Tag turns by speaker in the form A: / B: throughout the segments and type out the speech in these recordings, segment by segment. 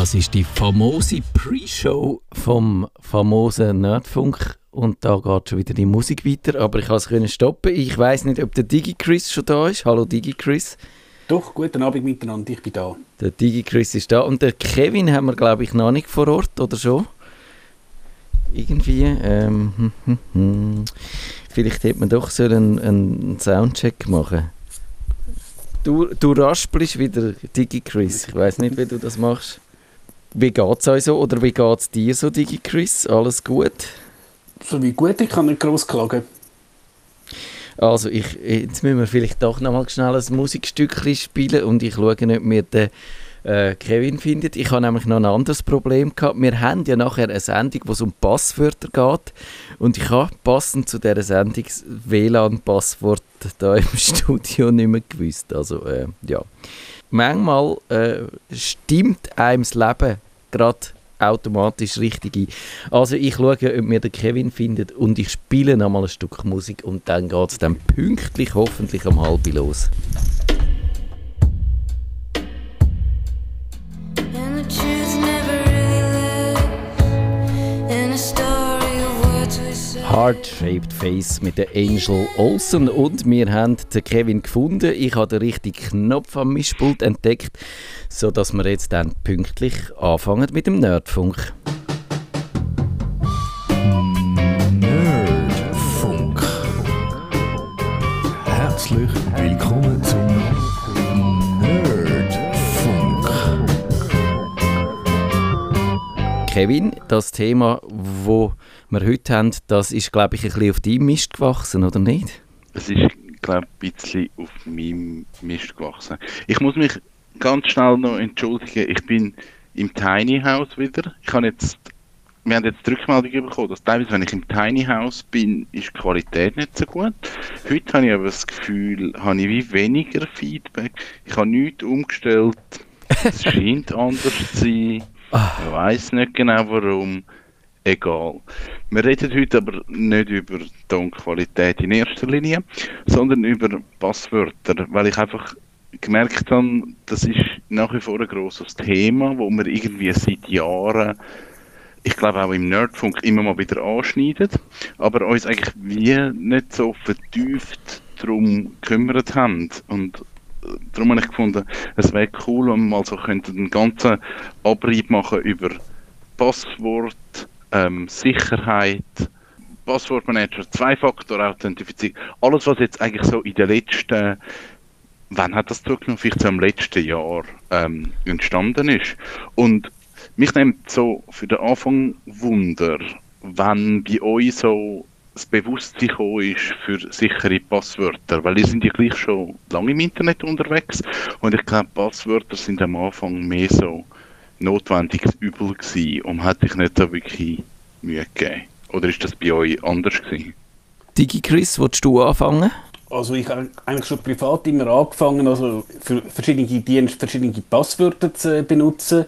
A: Das ist die famose Pre-Show vom famosen Nerdfunk. Und da geht schon wieder die Musik weiter. Aber ich kann es stoppen. Ich weiß nicht, ob der DigiChris schon da ist. Hallo DigiChris.
B: Doch, guten Abend miteinander, ich bin da.
A: Der DigiChris ist da. Und der Kevin haben wir, glaube ich, noch nicht vor Ort, oder schon? Irgendwie. Ähm, hm, hm, hm. Vielleicht hätte man doch so einen, einen Soundcheck machen Du, du raspelst wieder, DigiChris. Ich weiß nicht, wie du das machst. Wie geht es euch so oder wie geht es dir so, DigiChris? Alles gut?
B: So wie gut, ich kann nicht groß klagen.
A: Also ich, jetzt müssen wir vielleicht doch noch mal schnell ein Musikstückchen spielen und ich schaue nicht, ob wir den äh, Kevin findet. Ich habe nämlich noch ein anderes Problem gehabt. Wir haben ja nachher eine Sendung, wo es um Passwörter geht und ich habe passend zu dieser Sendung WLAN-Passwort da im Studio nicht mehr gewusst. Also äh, ja manchmal äh, stimmt einem das Leben gerade automatisch richtig ein. Also ich schaue, ob mir der Kevin findet und ich spiele nochmal ein Stück Musik und dann geht es dann pünktlich hoffentlich um halb los. Heart-Shaped Face mit der Angel Olsen und wir haben den Kevin gefunden. Ich habe den richtigen Knopf am Mischpult entdeckt, sodass wir jetzt dann pünktlich anfangen mit dem Nerdfunk.
C: Nerdfunk.
A: Kevin, das Thema, wo wir heute haben, das ist, glaube ich, ein bisschen auf deinem Mist gewachsen, oder nicht?
D: Es ist, glaube ich, ein bisschen auf meinem Mist gewachsen. Ich muss mich ganz schnell noch entschuldigen, ich bin im Tiny House wieder. Ich habe jetzt, wir haben jetzt die Rückmeldung bekommen, dass teilweise, wenn ich im Tiny House bin, ist die Qualität nicht so gut. Heute habe ich aber das Gefühl, habe ich wie weniger Feedback. Ich habe nichts umgestellt. Es scheint anders zu sein.
A: Ah.
D: Ich weiß nicht genau warum egal. Wir reden heute aber nicht über Tonqualität in erster Linie, sondern über Passwörter, weil ich einfach gemerkt habe, das ist nach wie vor ein grosses Thema, wo wir irgendwie seit Jahren, ich glaube auch im Nerdfunk, immer mal wieder anschneiden, aber uns eigentlich wie nicht so vertieft darum gekümmert haben. Und darum habe ich gefunden, es wäre cool, wenn wir mal so könnten einen ganzen Abrieb machen über Passwort, ähm, Sicherheit, Passwortmanager, Zwei-Faktor-Authentifizierung, alles was jetzt eigentlich so in den letzten, wann hat das zurückgenommen, vielleicht so im letzten Jahr ähm, entstanden ist. Und mich nimmt so für den Anfang Wunder, wenn bei euch so das Bewusstsein gekommen ist für sichere Passwörter, weil ihr sind ja gleich schon lange im Internet unterwegs und ich glaube, Passwörter sind am Anfang mehr so notwendiges Übel gewesen und hat sich nicht so wirklich Mühe gegeben? Oder ist das bei euch anders gewesen?
A: Digi Chris, willst du anfangen?
B: Also ich habe eigentlich schon privat immer angefangen, also für verschiedene Dienste verschiedene Passwörter zu benutzen.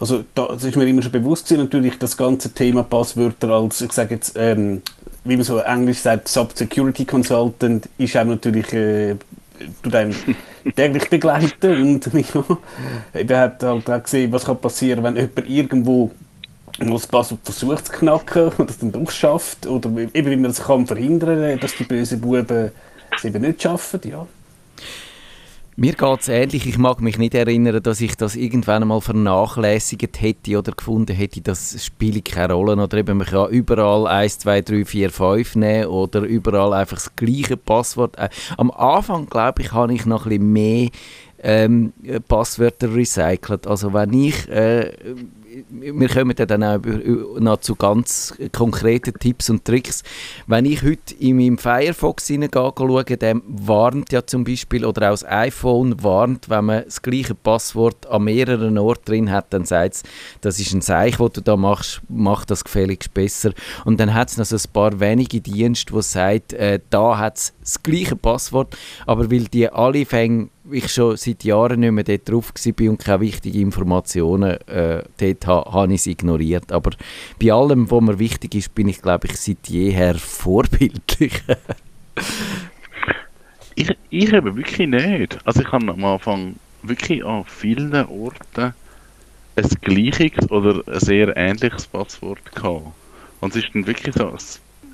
B: Also das ist mir immer schon bewusst gewesen, natürlich das ganze Thema Passwörter als, ich sage jetzt, ähm, wie man so englisch sagt, Sub-Security Consultant ist einem natürlich äh, tut einem täglich begleiten und ich habe halt auch gesehen, was kann passieren, wenn jemand irgendwo das Passwort versucht zu knacken und das dann doch schafft oder eben wie man das kann verhindern, dass die bösen Buben es eben nicht schaffen, ja.
A: Mir geht es ähnlich. Ich mag mich nicht erinnern, dass ich das irgendwann einmal vernachlässigt hätte oder gefunden hätte, das spiele keine Rolle. Oder eben, man kann überall 1, 2, 3, 4, 5 nehmen oder überall einfach das gleiche Passwort. Äh, am Anfang, glaube ich, habe ich noch ein bisschen mehr ähm, Passwörter recycelt. Also wenn ich äh, wir kommen dann auch noch zu ganz konkreten Tipps und Tricks. Wenn ich heute in meinem Firefox schaue, der warnt ja zum Beispiel, oder auch das iPhone warnt, wenn man das gleiche Passwort an mehreren Orten drin hat, dann sagt es, das ist ein Zeichen, das du da machst, mach das gefälligst besser. Und dann hat es noch so ein paar wenige Dienste, die sagen, äh, da hat es das gleiche Passwort, aber weil die alle fängen ich schon seit Jahren nicht mehr dort drauf war und keine wichtigen Informationen äh, dort habe, habe ich es ignoriert. Aber bei allem, was mir wichtig ist, bin ich, glaube ich, seit jeher vorbildlich.
D: ich, ich eben wirklich nicht. Also ich habe am Anfang wirklich an vielen Orten ein gleiches oder ein sehr ähnliches Passwort gehabt. Und es ist dann wirklich so ein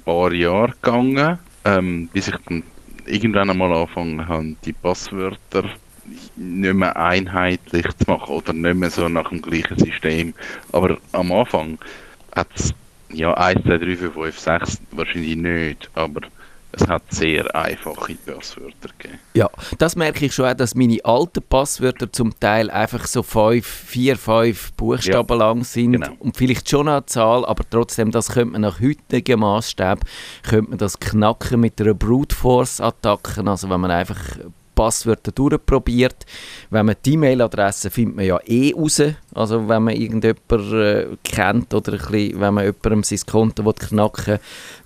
D: paar Jahre gegangen, ähm, bis ich dann irgendwann einmal angefangen habe, die Passwörter nicht mehr einheitlich zu machen oder nicht mehr so nach dem gleichen System. Aber am Anfang hat es ja 1, 2, 3, 4, 5, 6 wahrscheinlich nicht, aber es hat sehr einfache Passwörter gegeben.
A: Ja, das merke ich schon auch, dass meine alten Passwörter zum Teil einfach so fünf, vier, fünf Buchstaben
D: Ja,
A: lang sind
D: genau.
A: und vielleicht schon eine Zahl, aber trotzdem, das könnte man nach heutigem Maßstab könnte man das knacken mit einer Brute Force Attacke, also wenn man einfach Passwörter durchprobiert. Wenn man die E-Mail-Adresse findet man ja eh raus. Also wenn man irgendjemanden äh, kennt oder ein bisschen, wenn man jemandem sein Konto knacken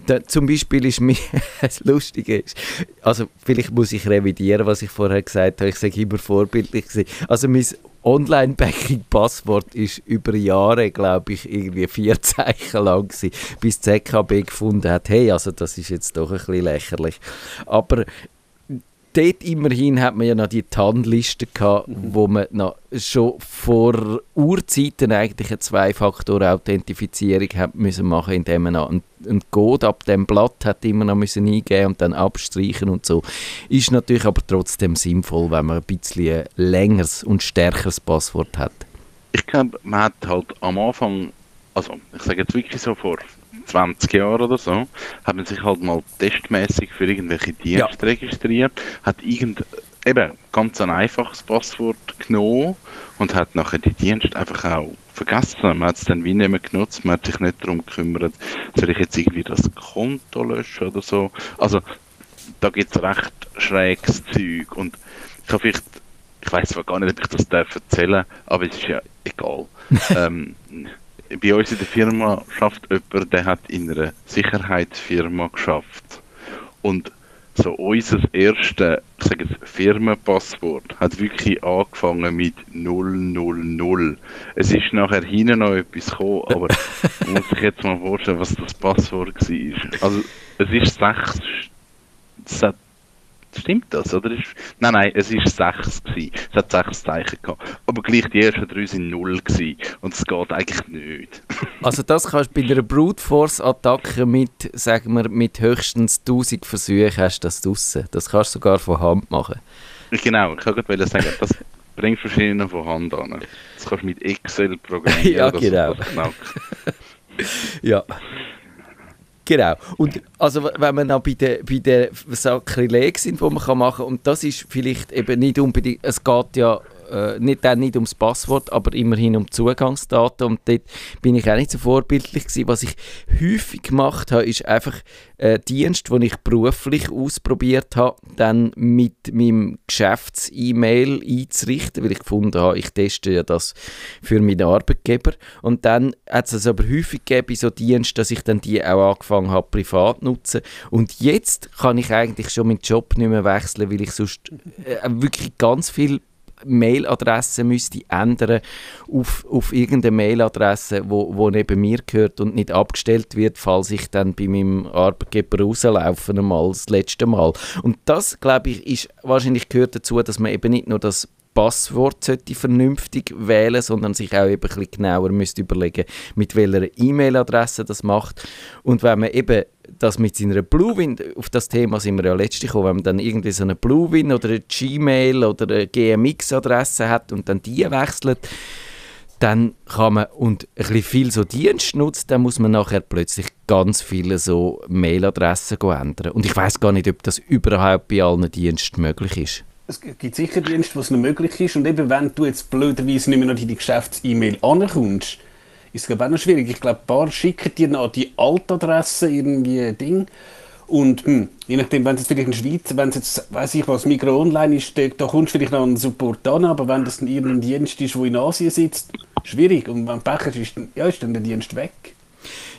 A: will. Zum Beispiel ist mir das Lustige ist, also vielleicht muss ich revidieren, was ich vorher gesagt habe. Ich sage immer vorbildlich. Also mein Online-Banking-Passwort ist über Jahre, glaube ich, irgendwie vier Zeichen lang gewesen, bis die ZKB gefunden hat, hey, also das ist jetzt doch ein bisschen lächerlich. Aber dort immerhin hat man ja noch die TAN-Liste gehabt, wo man noch schon vor Urzeiten eigentlich eine Zwei-Faktor-Authentifizierung hat müssen machen, indem man noch einen, einen Code ab dem Blatt hat immer noch müssen eingeben und dann abstreichen und so. Ist natürlich aber trotzdem sinnvoll, wenn man ein bisschen längeres und stärkeres Passwort hat.
D: Ich glaube, man hat halt am Anfang, also ich sage jetzt wirklich so vor 20 Jahren oder so, hat man sich halt mal testmäßig für irgendwelche Dienste registriert, hat irgend eben ganz ein einfaches Passwort genommen und hat nachher die Dienste einfach auch vergessen. Man hat es dann wie nicht mehr genutzt, man hat sich nicht darum gekümmert, soll ich jetzt irgendwie das Konto löschen oder so. Also da gibt es recht schräges Zeug und ich habe vielleicht, ich weiß zwar gar nicht, ob ich das darf erzählen, aber es ist ja egal. ähm, bei uns in der Firma schafft jemand, der hat in einer Sicherheitsfirma geschafft. Und so unser erstes, ich sage jetzt, Firmenpasswort hat wirklich angefangen mit 000. Es ist nachher hinten noch etwas gekommen, aber man muss sich jetzt mal vorstellen, was das Passwort war. Also es ist sechs, Stimmt das, oder? Ist, nein, nein, es war sechs. Gewesen. Es hat sechs Zeichen gehabt. Aber gleich die ersten drei sind null gewesen. Und es geht eigentlich nicht.
A: Also das kannst du bei einer Brute Force Attacke mit, sagen wir, mit höchstens 1000 Versuchen hast du das draussen. Das kannst du sogar von Hand machen.
D: genau, ich wollte gerade sagen, das bringst du noch von Hand an. Das kannst du mit Excel programmieren.
A: Ja, genau. Ja. Genau. Und also wenn wir noch bei den bei den Sakrileg sind, die man kann machen und das ist vielleicht eben nicht unbedingt, es geht ja äh, nicht, dann nicht ums Passwort, aber immerhin um Zugangsdaten und dort bin ich auch nicht so vorbildlich gewesen. Was ich häufig gemacht habe, ist einfach äh, Dienst, den ich beruflich ausprobiert habe, dann mit meinem Geschäfts-E-Mail einzurichten, weil ich gefunden habe, ich teste ja das für meinen Arbeitgeber. Und dann hat es aber häufig gegeben, so Diensten, dass ich dann die auch angefangen habe, privat nutzen. Und jetzt kann ich eigentlich schon meinen Job nicht mehr wechseln, weil ich sonst äh, wirklich ganz viel Mailadresse müsste ändern auf, auf irgendeine Mailadresse, wo, wo neben mir gehört und nicht abgestellt wird, falls ich dann bei meinem Arbeitgeber rauslaufe einmal das letzte Mal. Und das, glaube ich, ist wahrscheinlich gehört dazu, dass man eben nicht nur das Passwort sollte vernünftig wählen, sondern sich auch eben ein bisschen genauer müsste überlegen, mit welcher E-Mail-Adresse das macht. Und wenn man eben das mit seiner Bluewin, auf das Thema sind wir ja letztlich gekommen, wenn man dann irgendwie so eine Bluewin oder eine Gmail oder eine GMX-Adresse hat und dann die wechselt, dann kann man, und ein bisschen viel so Dienst nutzt, dann muss man nachher plötzlich ganz viele so Mailadressen ändern. Und ich weiß gar nicht, ob das überhaupt bei allen Diensten möglich ist.
B: Es gibt sicher Dienste, wo es noch möglich ist. Und eben, wenn du jetzt blöderweise nicht mehr noch in die Geschäfts-E-Mail ankommst, ist es glaube auch noch schwierig. Ich glaube, ein paar schicken dir noch die Altadresse irgendwie ein Ding. Und hm, je nachdem, wenn es jetzt vielleicht in der Schweiz, wenn es jetzt, weiß ich was, Migros Online ist, da, da kommst du vielleicht noch einen Support an, aber wenn das dann irgendein Dienst ist, der in Asien sitzt, schwierig. Und wenn Pech ist, ja, ist dann der Dienst weg.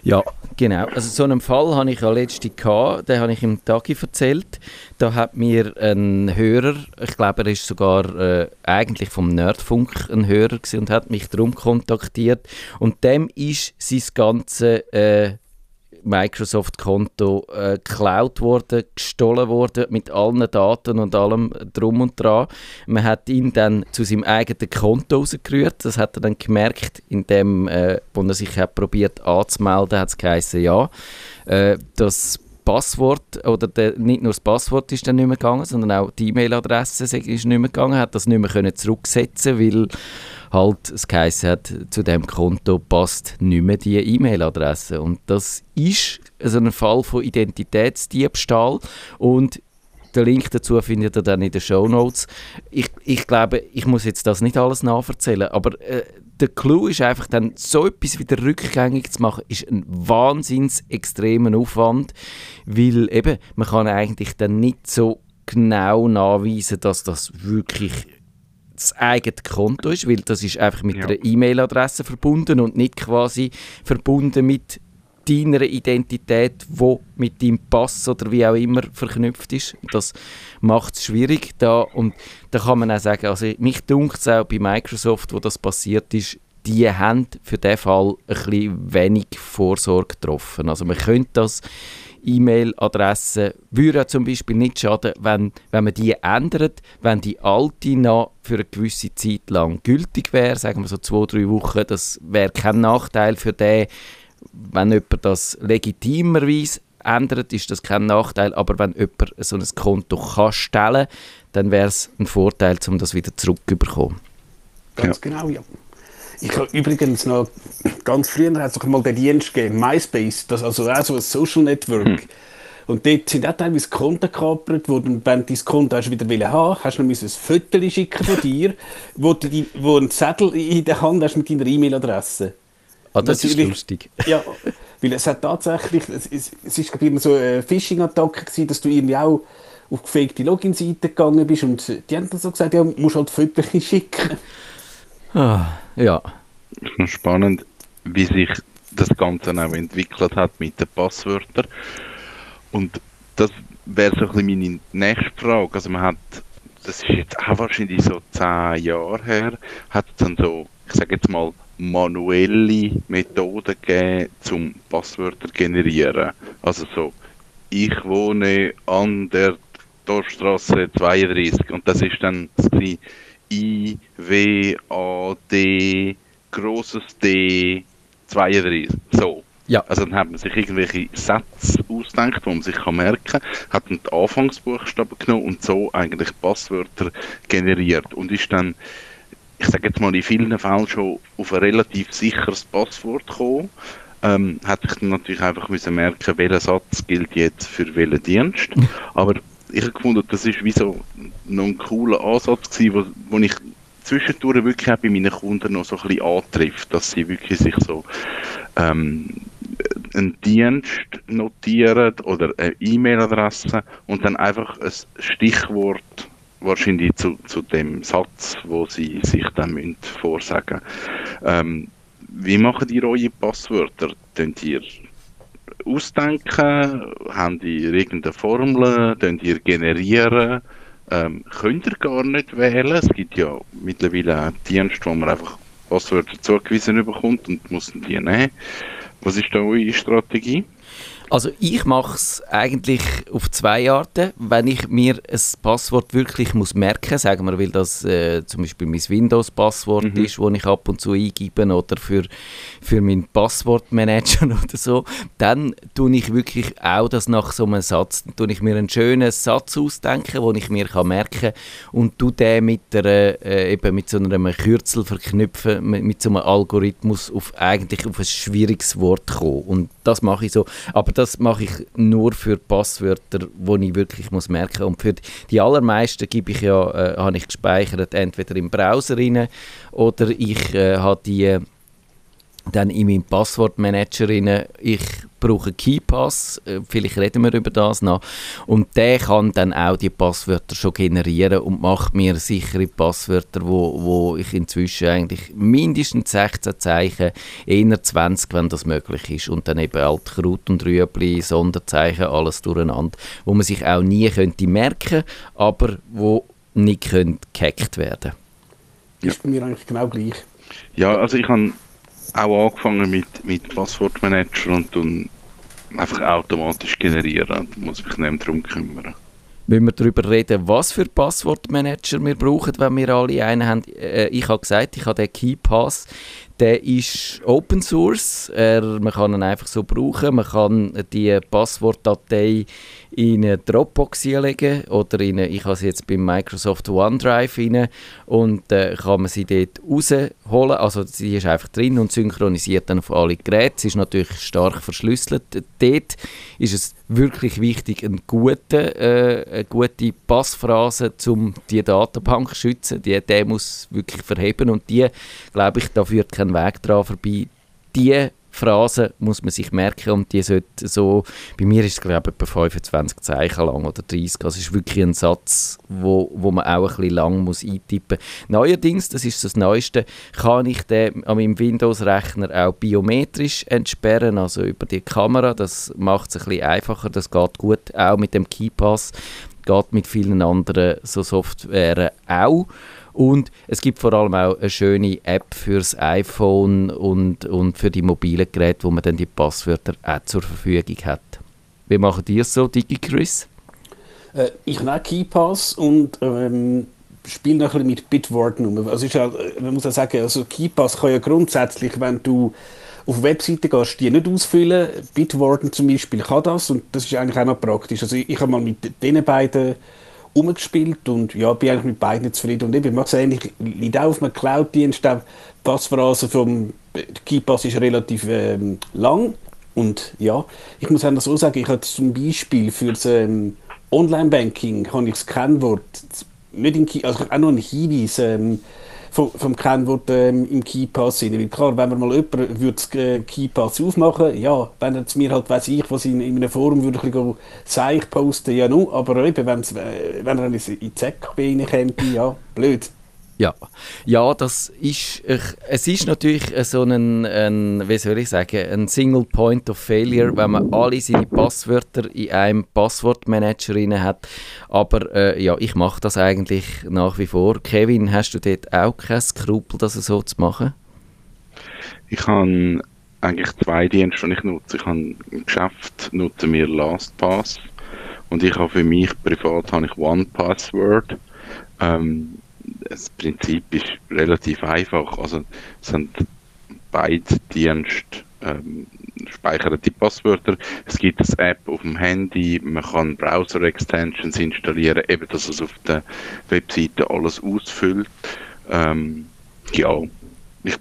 A: Ja, genau. Also so einen Fall hatte ich ja gehabt, den habe ich im Tagi erzählt. Da hat mir ein Hörer, ich glaube, er ist sogar äh, eigentlich vom Nerdfunk ein Hörer gewesen und hat mich darum kontaktiert. Und dem ist sein ganze äh, Microsoft-Konto äh, geklaut worden, gestohlen worden, mit allen Daten und allem drum und dran. Man hat ihn dann zu seinem eigenen Konto rausgerührt. Das hat er dann gemerkt, indem, äh, wo er sich hat probiert anzumelden, hat es geheißen, ja, äh, das Passwort, oder der, nicht nur das Passwort ist dann nicht mehr gegangen, sondern auch die E-Mail-Adresse ist nicht mehr gegangen, hat das nicht mehr können zurücksetzen weil halt es geheißen hat, zu dem Konto passt nicht mehr die E-Mail-Adresse. Und das ist also ein Fall von Identitätsdiebstahl und den Link dazu findet ihr dann in den Show Notes. Ich, ich glaube, ich muss jetzt das nicht alles nachverzählen, aber äh, der Clou ist einfach dann, so etwas wieder rückgängig zu machen, ist ein wahnsinns extremer Aufwand, weil eben, man kann eigentlich dann nicht so genau nachweisen, dass das wirklich das eigene Konto ist, weil das ist einfach mit ja. einer E-Mail-Adresse verbunden und nicht quasi verbunden mit deiner Identität, wo mit deinem Pass oder wie auch immer verknüpft ist. Das macht es schwierig. Da, und da kann man auch sagen, also mich dunkt es auch bei Microsoft, wo das passiert ist, die haben für diesen Fall ein bisschen wenig Vorsorge getroffen. Also man könnte das E-Mail-Adresse würde zum Beispiel nicht schaden, wenn, wenn man die ändert, wenn die alte noch für eine gewisse Zeit lang gültig wäre, sagen wir so zwei, drei Wochen, das wäre kein Nachteil für den, wenn jemand das legitimerweise ändert, ist das kein Nachteil, aber wenn jemand so ein Konto kann stellen dann wäre es ein Vorteil, um das wieder zurückzubekommen.
B: Ganz ja. genau, ja. Ich habe übrigens noch, ganz früher hat es mal den Dienst gegeben, MySpace, das also auch so ein Social Network. Hm. Und dort sind auch teilweise Konten gekapert, wo du, wenn du dein Konto hast wieder haben haben hast du noch ein Foto schicken von dir, wo du die, wo einen Zettel in der Hand hast mit deiner E-Mail-Adresse.
A: Ah, das Natürlich, ist lustig.
B: Ja, weil es hat tatsächlich, es, es, es ist immer so eine Phishing-Attacke gewesen, dass du irgendwie auch auf gefakte Login-Seiten gegangen bist und die haben dann so gesagt, ja, musst halt Fotos schicken.
A: Ah, ja.
D: Es ist noch spannend, wie sich das Ganze auch entwickelt hat mit den Passwörtern. Und das wäre so ein bisschen meine nächste Frage. Also man hat, das ist jetzt auch wahrscheinlich so zehn Jahre her, hat es dann so, ich sage jetzt mal, manuelle Methoden gegeben, zum Passwörter generieren. Also so, ich wohne an der Dorfstraße 32 und das ist dann das I, W, A, D, großes D, 32. So. Ja. Also dann hat man sich irgendwelche Sätze ausgedacht, die man sich kann merken kann, hat dann die Anfangsbuchstaben genommen und so eigentlich Passwörter generiert und ist dann ich sage jetzt mal, in vielen Fällen schon auf ein relativ sicheres Passwort gekommen. Ähm, hat sich dann natürlich einfach müssen merken, welcher Satz gilt jetzt für welchen Dienst. Aber ich habe gefunden, das ist wie so noch ein cooler Ansatz gewesen, wo, wo ich zwischendurch wirklich auch bei meinen Kunden noch so ein bisschen antrifft, dass sie wirklich sich so ähm, einen Dienst notieren oder eine E-Mail-Adresse und dann einfach ein Stichwort wahrscheinlich zu, zu dem Satz, wo sie sich dann müssen vorsagen ähm, Wie machen die eure Passwörter? Könnt ihr ausdenken? Haben die irgendeine Formel? Könnt ihr generieren? Ähm, könnt ihr gar nicht wählen? Es gibt ja mittlerweile Dienste, wo man einfach Passwörter zugewiesen bekommt und muss die nehmen. Was ist da eure Strategie?
A: Also ich mache es eigentlich auf zwei Arten. Wenn ich mir ein Passwort wirklich muss merken, sagen wir, weil das äh, zum Beispiel mein Windows-Passwort mhm. ist, das ich ab und zu eingebe oder für, für meinen Passwortmanager oder so, dann tue ich wirklich auch das nach so einem Satz, dann tue ich mir einen schönen Satz ausdenken, den ich mir kann merken kann und tue den mit, der, äh, eben mit so einem Kürzel verknüpfen, mit, mit so einem Algorithmus auf eigentlich auf ein schwieriges Wort kommen. Und das mache ich so. Aber das mache ich nur für Passwörter, die ich wirklich muss merken. Und für die allermeisten gebe ich ja, äh, habe ich gespeichert, entweder im Browser rein oder ich äh, habe die dann in meinem Passwortmanager rein, ich brauche KeyPass, äh, vielleicht reden wir über das noch, und der kann dann auch die Passwörter schon generieren und macht mir sichere Passwörter, wo, wo ich inzwischen eigentlich mindestens 16 Zeichen, eher 20, wenn das möglich ist, und dann eben alt Kraut und Rüebli, Sonderzeichen, alles durcheinander, wo man sich auch nie könnte merken, aber wo nicht gehackt werden.
B: Ist bei mir eigentlich genau gleich.
D: Ja, also ich habe auch angefangen mit, mit Passwortmanager und dann einfach automatisch generieren. Da muss ich mich nicht mehr darum kümmern.
A: Wenn wir darüber reden, was für Passwortmanager wir brauchen, wenn wir alle einen haben. Äh, ich habe gesagt, ich habe den KeyPass. Der ist Open Source. Er, man kann ihn einfach so brauchen. Man kann die Passwortdatei in eine Dropbox legen oder in eine, ich habe sie jetzt beim Microsoft OneDrive rein und äh, kann man sie dort rausholen. Also sie ist einfach drin und synchronisiert dann auf alle Geräte. Sie ist natürlich stark verschlüsselt. Dort ist es wirklich wichtig, eine gute, äh, eine gute Passphrase, um die Datenbank zu schützen. Die, der muss wirklich verheben und die, glaube ich, da führt kein Weg dran vorbei. Die Phrase muss man sich merken und die sollte so, bei mir ist es glaube ich etwa 25 Zeichen lang oder 30, also ist wirklich ein Satz, wo, wo man auch ein bisschen lang muss eintippen muss. Neuerdings, das ist das Neueste, kann ich den an meinem Windows-Rechner auch biometrisch entsperren, also über die Kamera, das macht es ein bisschen einfacher, das geht gut, auch mit dem KeyPass, geht mit vielen anderen so Software auch. Und es gibt vor allem auch eine schöne App fürs iPhone und, und für die mobilen Geräte, wo man dann die Passwörter auch zur Verfügung hat. Wie machen die es so, DigiChris?
B: Äh, ich auch KeyPass und ähm, spiele noch ein bisschen mit Bitwarden um. Also ist ja, man muss ja sagen, also KeyPass kann ja grundsätzlich, wenn du auf Webseiten gehst, die nicht ausfüllen. Bitwarden zum Beispiel kann das und das ist eigentlich auch noch praktisch. Also ich, ich habe mal mit diesen beiden umgespielt und ja, bin eigentlich mit beiden zufrieden. Und eben, ich ähnlich, liegt auch auf einem Cloud-Dienst, die Passphrase vom KeyPass ist relativ ähm, lang und ja, ich muss auch so sagen, ich habe zum Beispiel für das ähm, Online-Banking habe ich das Kennwort nicht in Key, also auch noch einen Hinweis ähm, vom, vom Kennwort ähm, im KeyPass sind. Weil klar, wenn man mal jemand würde äh, KeyPass aufmachen, ja, wenn er mir halt, weiß ich, was in, in einem Forum würde ich sagen, posten, ja nu, aber eben, äh, wenn er in die ZKB käme, ja, blöd.
A: Ja, ja, das ist, es ist natürlich so ein, ein, wie soll ich sagen, ein Single Point of Failure, wenn man alle seine Passwörter in einem Passwortmanager hat. Aber äh, ja, ich mache das eigentlich nach wie vor. Kevin, hast du dort auch kein Skrupel, das so zu machen?
D: Ich habe eigentlich zwei Dienste, die ich nutze. Ich habe im Geschäft nutze wir LastPass und ich habe für mich privat habe ich OnePassword. Ähm, das Prinzip ist relativ einfach. Also sind beide Dienste ähm, speichern die Passwörter. Es gibt eine App auf dem Handy, man kann Browser-Extensions installieren, eben dass es auf der Webseite alles ausfüllt. Ähm, ja, ich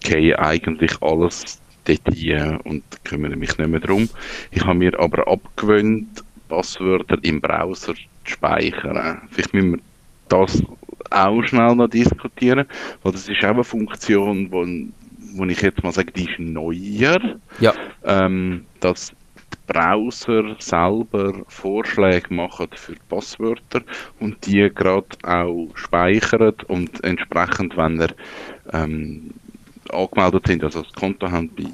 D: gehe eigentlich alles dort hier und kümmere mich nicht mehr darum. Ich habe mir aber abgewöhnt, Passwörter im Browser zu speichern. Vielleicht müssen wir das auch schnell noch diskutieren, weil das ist auch eine Funktion, wo, wo ich jetzt mal sage, die ist neuer,
A: ja.
D: ähm, dass die Browser selber Vorschläge machen für Passwörter und die gerade auch speichern und entsprechend, wenn er ähm, angemeldet sind, also das Konto haben bei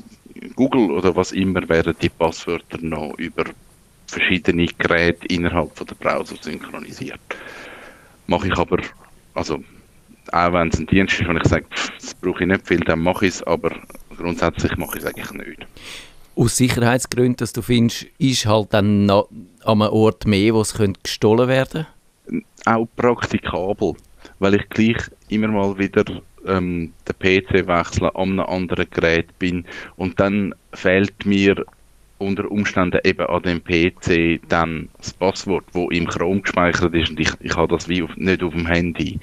D: Google oder was immer, werden die Passwörter noch über verschiedene Geräte innerhalb von der Browser synchronisiert. Mache ich aber also auch wenn es ein Dienst ist, wenn ich sage, das brauche ich nicht viel, dann mache ich es, aber grundsätzlich mache ich es eigentlich nicht.
A: Aus Sicherheitsgründen, dass du findest, ist halt dann an einem Ort mehr, wo es gestohlen werden
D: könnte? Auch praktikabel, weil ich gleich immer mal wieder ähm, den PC wechseln, an einem anderen Gerät bin und dann fehlt mir unter Umständen eben an dem PC dann das Passwort, wo im Chrome gespeichert ist und ich, ich habe das wie auf, nicht auf dem Handy.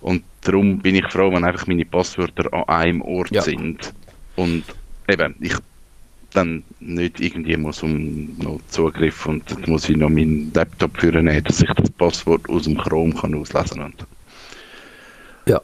D: Und darum bin ich froh, wenn einfach meine Passwörter an einem Ort ja. sind. Und eben, ich dann nicht irgendwie muss um noch Zugriff und dann muss ich noch meinen Laptop führen, dass ich das Passwort aus dem Chrome kann auslesen kann.
A: Ja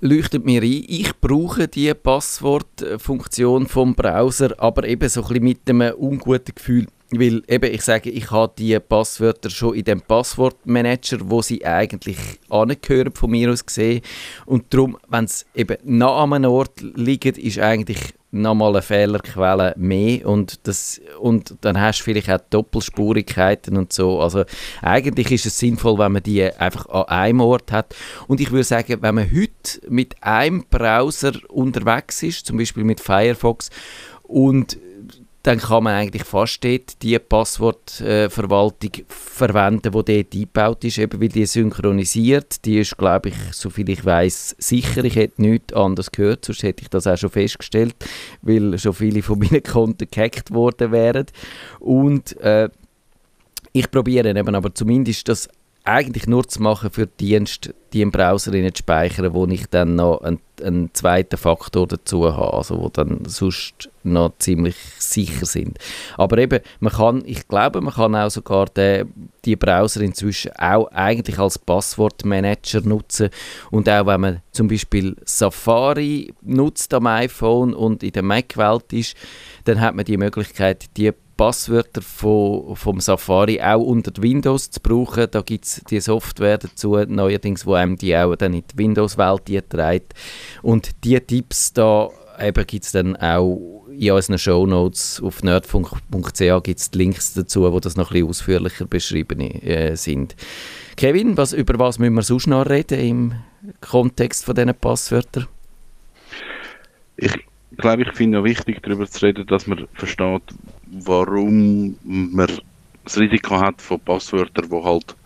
A: leuchtet mir ein, ich brauche die Passwortfunktion vom Browser, aber eben so ein bisschen mit einem unguten Gefühl. Weil eben, ich sage, ich habe die Passwörter schon in dem Passwortmanager, wo sie eigentlich angehören, von mir aus gesehen. Und darum, wenn es eben nach einem Ort liegt, ist eigentlich nochmal eine Fehlerquelle mehr und, das, und dann hast du vielleicht auch Doppelspurigkeiten und so. Also eigentlich ist es sinnvoll, wenn man die einfach an einem Ort hat. Und ich würde sagen, wenn man heute mit einem Browser unterwegs ist, zum Beispiel mit Firefox, und dann kann man eigentlich fast dort die Passwortverwaltung verwenden, die dort eingebaut ist, eben weil die synchronisiert. Die ist, glaube ich, soviel ich weiß, sicher. Ich hätte nichts anderes gehört, sonst hätte ich das auch schon festgestellt, weil schon viele von meinen Konten gehackt worden wären. Und äh, ich probiere eben aber zumindest das eigentlich nur zu machen für Dienst, die im Browser zu speichern, wo ich dann noch einen, einen, zweiten Faktor dazu habe, also wo dann sonst noch ziemlich sicher sind. Aber eben, man kann, ich glaube, man kann auch sogar den, die Browser inzwischen auch eigentlich als Passwortmanager nutzen und auch wenn man zum Beispiel Safari nutzt am iPhone und in der Mac-Welt ist, dann hat man die Möglichkeit, die Passwörter von, vom Safari auch unter Windows zu brauchen. Da gibt es die Software dazu, neuerdings, wo einem die auch dann in die Windows-Welt trägt. Und diese Tipps da gibt es dann auch in unseren Shownotes auf nerdfunk.ch gibt es Links dazu, wo das noch ein bisschen ausführlicher beschrieben äh, sind. Kevin, was, über was müssen wir sonst noch reden im Kontext von diesen Passwörtern?
D: Ich glaube, ich finde es wichtig, darüber zu reden, dass man versteht, warum man das Risiko hat von Passwörtern, wo halt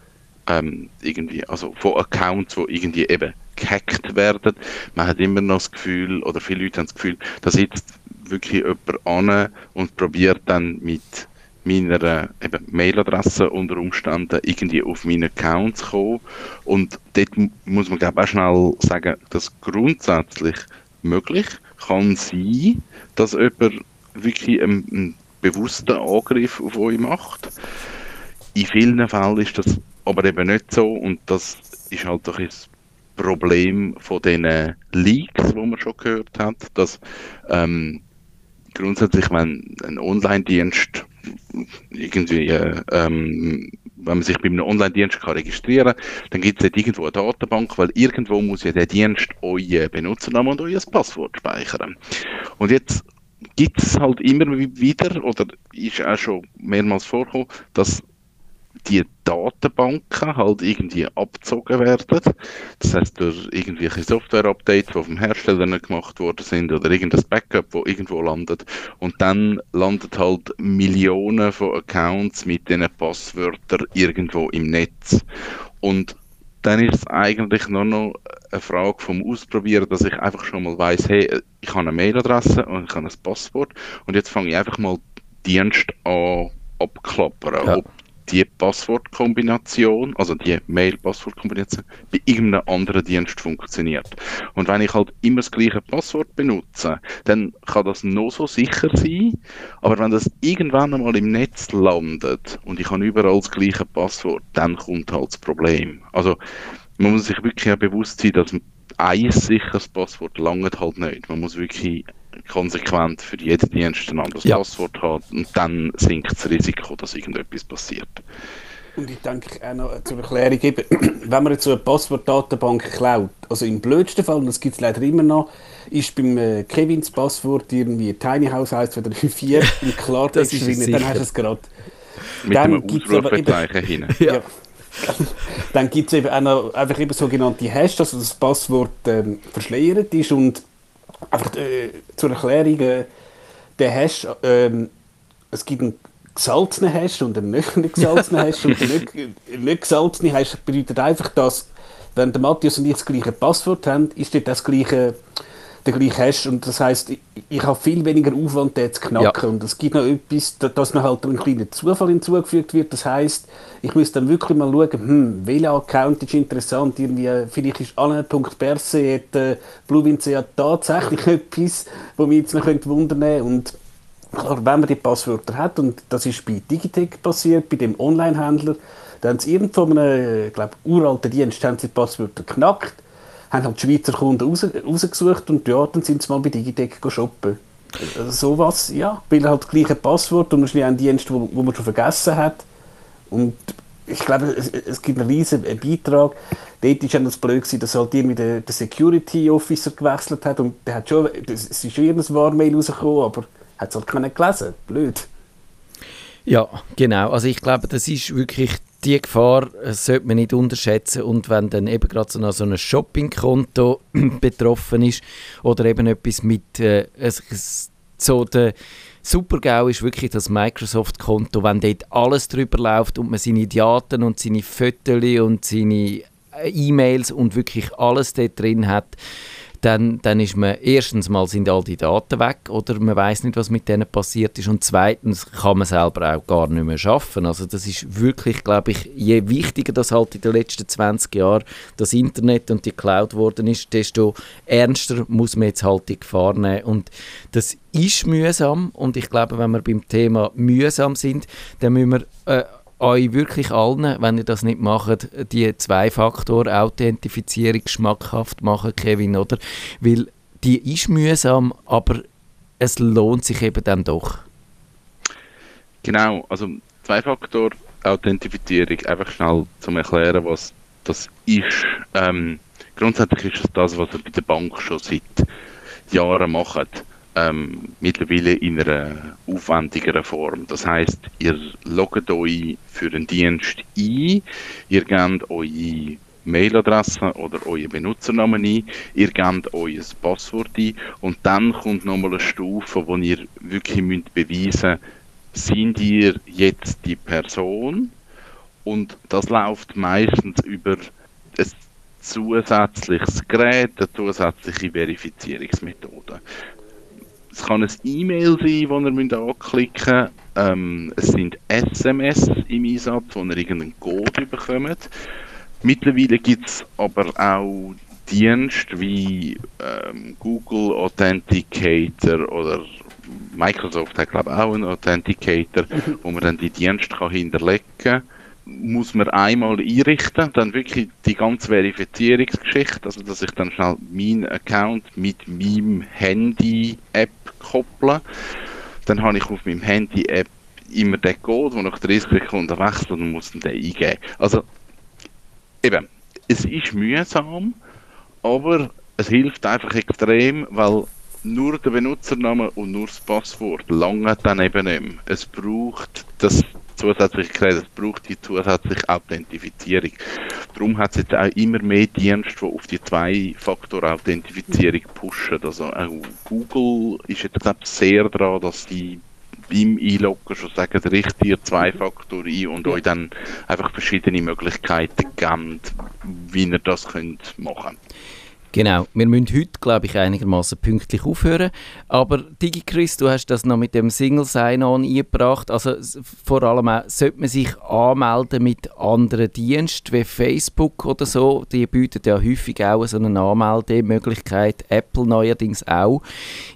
D: ähm, irgendwie, also von Accounts, die irgendwie eben gehackt werden. Man hat immer noch das Gefühl, oder viele Leute haben das Gefühl, da sitzt wirklich jemand an und probiert dann mit meiner eben Mailadresse unter Umständen irgendwie auf meinen Account zu kommen. Und dort muss man glaube ich auch schnell sagen, dass grundsätzlich möglich kann sein, dass jemand wirklich einen, einen bewussten Angriff auf euch macht. In vielen Fällen ist das aber eben nicht so und das ist halt doch ein Problem von den Leaks, die man schon gehört hat, dass ähm, grundsätzlich, wenn ein Online-Dienst irgendwie, äh, ähm, wenn man sich bei einem Online-Dienst registrieren kann, dann gibt es irgendwo eine Datenbank, weil irgendwo muss ja der Dienst euer Benutzernamen und euer Passwort speichern. Und jetzt gibt es halt immer wieder, oder ist auch schon mehrmals vorgekommen, dass die Datenbanken halt irgendwie abgezogen werden. Das heißt durch irgendwelche Software-Updates, die vom Hersteller nicht gemacht worden sind oder irgendein Backup, wo irgendwo landet. Und dann landet halt Millionen von Accounts mit diesen Passwörtern irgendwo im Netz. Und dann ist es eigentlich nur noch eine Frage vom Ausprobieren, dass ich einfach schon mal weiß, hey, ich habe eine Mailadresse und ich habe ein Passwort und jetzt fange ich einfach mal Dienst an abklappern, ja. ob die Passwortkombination, also die Mail-Passwortkombination, bei irgendeinem anderen Dienst funktioniert. Und wenn ich halt immer das gleiche Passwort benutze, dann kann das noch so sicher sein, aber wenn das irgendwann einmal im Netz landet und ich habe überall das gleiche Passwort, dann kommt halt das Problem. Also man muss sich wirklich auch bewusst sein, dass ein sicheres Passwort langt halt nicht. Man muss wirklich konsequent für jeden Dienst ein anderes ja. Passwort haben und dann sinkt das Risiko, dass irgendetwas passiert.
B: Und ich denke auch noch zur Erklärung, eben, wenn man jetzt so eine Passwortdatenbank klaut, also im blödsten Fall, und das gibt es leider immer noch, ist beim äh, Kevins Passwort irgendwie Tiny House 1234 im Klartext drin, dann hast du es gerade.
D: Mit dann einem Ausrufezeichen hinten.
B: Ja. dann gibt es eben auch noch einfach eben sogenannte Hash, also das Passwort ähm, verschleiert ist und einfach äh, zur Erklärung, äh, der Hash, ähm, es gibt einen gesalzenen Hash und einen nicht gesalzenen Hash. Und der nicht, nicht gesalzene Hash bedeutet einfach, dass wenn der Matthias und ich das gleiche Passwort haben, ist dort das gleiche der gleiche Hash. Und das heißt ich, ich habe viel weniger Aufwand, den zu knacken. Ja. und es gibt noch etwas, dass mir halt ein kleiner Zufall hinzugefügt wird, das heißt ich muss dann wirklich mal schauen, hm, welcher Account ist interessant, irgendwie, vielleicht ist anne.perse, äh, BlueWinCA tatsächlich etwas, wo mich jetzt noch wundern könnte. Und klar, wenn man die Passwörter hat und das ist bei Digitec passiert, bei dem Online-Händler, dann haben sie irgendwo einem, glaube uralten Dienst haben sie die Passwörter geknackt haben halt Schweizer Kunden raus, rausgesucht und ja, dann sind sie mal bei Digitec shoppen. Also sowas, ja, weil halt das gleiche Passwort und wahrscheinlich einen Dienst, wo, wo man schon vergessen hat. Und ich glaube, es, es gibt einen riesen Beitrag. Dort war das blöd, gewesen, dass halt irgendwie der, der Security Officer gewechselt hat und der hat schon, es ist schon ein Warmail rausgekommen, aber hat es halt keiner gelesen. Blöd.
A: Ja, genau. Also ich glaube, das ist wirklich die Gefahr äh, sollte man nicht unterschätzen. Und wenn dann eben gerade so, so ein Shoppingkonto betroffen ist oder eben etwas mit äh, so der Super-GAU ist wirklich das Microsoft-Konto, wenn dort alles drüber läuft und man seine Daten und seine Fotos und seine äh, E-Mails und wirklich alles dort drin hat dann, dann ist man erstens mal sind all die Daten weg oder? Man weiß nicht, was mit denen passiert ist. Und zweitens kann man selber auch gar nicht mehr schaffen. Also das ist wirklich, glaube ich, je wichtiger das halt in den letzten 20 Jahren das Internet und die Cloud worden ist, desto ernster muss man jetzt halt die Gefahr nehmen. Und das ist mühsam. Und ich glaube, wenn wir beim Thema mühsam sind, dann müssen wir äh, euch wirklich allen, wenn ihr das nicht macht, die Zwei-Faktor-Authentifizierung schmackhaft machen, Kevin, oder? Weil die ist mühsam, aber es lohnt sich eben dann doch.
D: Genau, also Zwei-Faktor-Authentifizierung, einfach schnell zum Erklären, was das ist. Ähm, grundsätzlich ist es das, was ihr bei der Bank schon seit Jahren macht ähm, mittlerweile in einer aufwendigeren Form. Das heißt, ihr loggt euch für einen Dienst ein, ihr gebt eure Mailadresse oder euer Benutzernamen ein, ihr gebt euer Passwort ein und dann kommt nochmal eine Stufe, wo ihr wirklich müsst beweisen sind ihr jetzt die Person und das läuft meistens über ein zusätzliches Gerät, eine zusätzliche Verifizierungsmethode. Es kann ein E-Mail sein, das ihr anklicken müsst. Ähm, es sind SMS im Einsatz, wo ihr irgendeinen Code bekommt. Mittlerweile gibt es aber auch Dienste wie ähm, Google Authenticator oder Microsoft hat glaube ich auch einen Authenticator, wo man dann die Dienste kann hinterlegen kann muss man einmal einrichten, dann wirklich die ganze Verifizierungsgeschichte, also dass ich dann schnell meinen Account mit meinem Handy-App kopple. Dann habe ich auf meinem Handy-App immer den Code, der nach 30 Sekunden wechselt und muss den eingeben. Also, eben, es ist mühsam, aber es hilft einfach extrem, weil nur der Benutzername und nur das Passwort lange dann eben nicht mehr. Es braucht das zusätzliche Gerät, es braucht die zusätzliche Authentifizierung. Darum hat es jetzt auch immer mehr Dienste, die auf die Zwei-Faktor-Authentifizierung pushen. Also auch Google ist jetzt glaube sehr daran, dass die beim Einloggen schon sagen, richtet ihr Zwei-Faktor ein und euch dann einfach verschiedene Möglichkeiten geben, wie ihr das könnt machen könnt.
A: Genau, wir müssen heute, glaube ich, einigermaßen pünktlich aufhören. Aber DigiChris, du hast das noch mit dem Single Sign-On eingebracht. Also vor allem auch, sollte man sich anmelden mit anderen Diensten wie Facebook oder so. Die bieten ja häufig auch so eine Anmeldemöglichkeit. Apple neuerdings auch.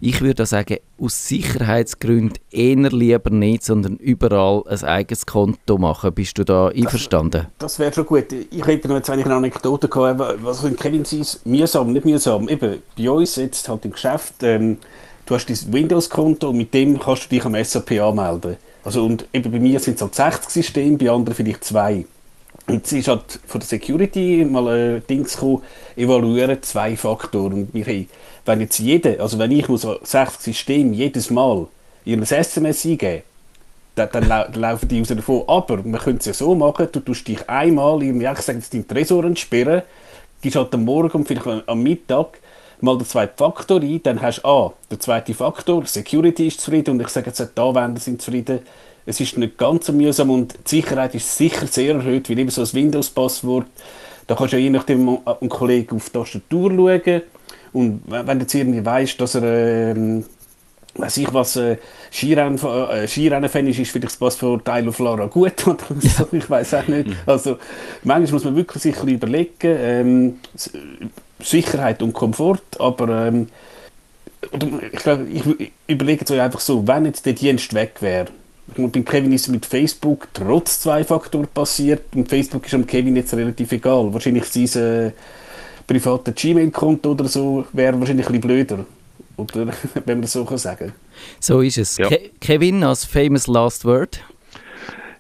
A: Ich würde sagen, aus Sicherheitsgründen eher lieber nicht, sondern überall ein eigenes Konto machen. Bist du da einverstanden?
B: Das, das wäre schon gut. Ich hätte noch jetzt eigentlich eine Anekdote gehabt, was in Kevin ist, mühsam, nicht mühsam. Eben, bei uns jetzt halt im Geschäft, ähm, du hast dein Windows-Konto und mit dem kannst du dich am SAP anmelden. Also, und eben bei mir sind es halt 60 Systeme, bei anderen vielleicht zwei. Jetzt ist halt von der Security mal ein Ding gekommen, evaluieren zwei Faktoren. Und wir haben wenn jetzt jeder, also wenn ich muss 60 Systeme jedes Mal in ein SMS eingeben, dann, dann, lau dann laufen die raus davon. Aber man könnte es ja so machen, du tust dich einmal, irgendwie, ich sage jetzt, deinen Tresor entsperren, gehst halt am Morgen und vielleicht am Mittag mal den zweiten Faktor ein, dann hast du ah, der zweite Faktor, Security ist zufrieden und ich sage jetzt, die Anwender sind zufrieden. Es ist nicht ganz so mühsam und die Sicherheit ist sicher sehr erhöht, weil eben so ein Windows-Passwort, da kannst du ja je nachdem einen Kollegen auf die Tastatur schauen und wenn du jetzt irgendwie weißt, dass er, ähm, weiß ich was, äh, äh, Skirennen-Fan ist, ist vielleicht das Passwort Teil of Lara gut oder so, ich weiß auch nicht. Also, manchmal muss man wirklich sich ein überlegen, ähm, Sicherheit und Komfort, aber ähm, ich glaube, ich überlege es euch einfach so, wenn jetzt der Dienst weg wäre, und beim Kevin ist es mit Facebook trotz zwei Faktor passiert und Facebook ist am Kevin jetzt relativ egal. Wahrscheinlich sein privaten Gmail-Konto oder so wäre wahrscheinlich ein bisschen blöder. Oder, wenn man das so kann sagen
A: So ist es. Ja. Ke Kevin, als famous last word?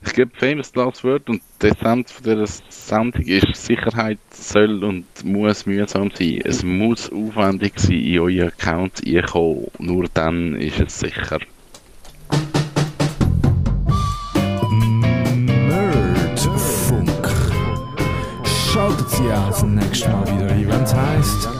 D: Ich gebe famous last word und die Essenz von dieser Sendung ist, Sicherheit soll und muss mühsam sein. Es muss aufwendig sein, in euren Account einkommen. Nur dann ist es sicher.
C: Schaltet Sie auch das nächste Mal wieder. Es heisst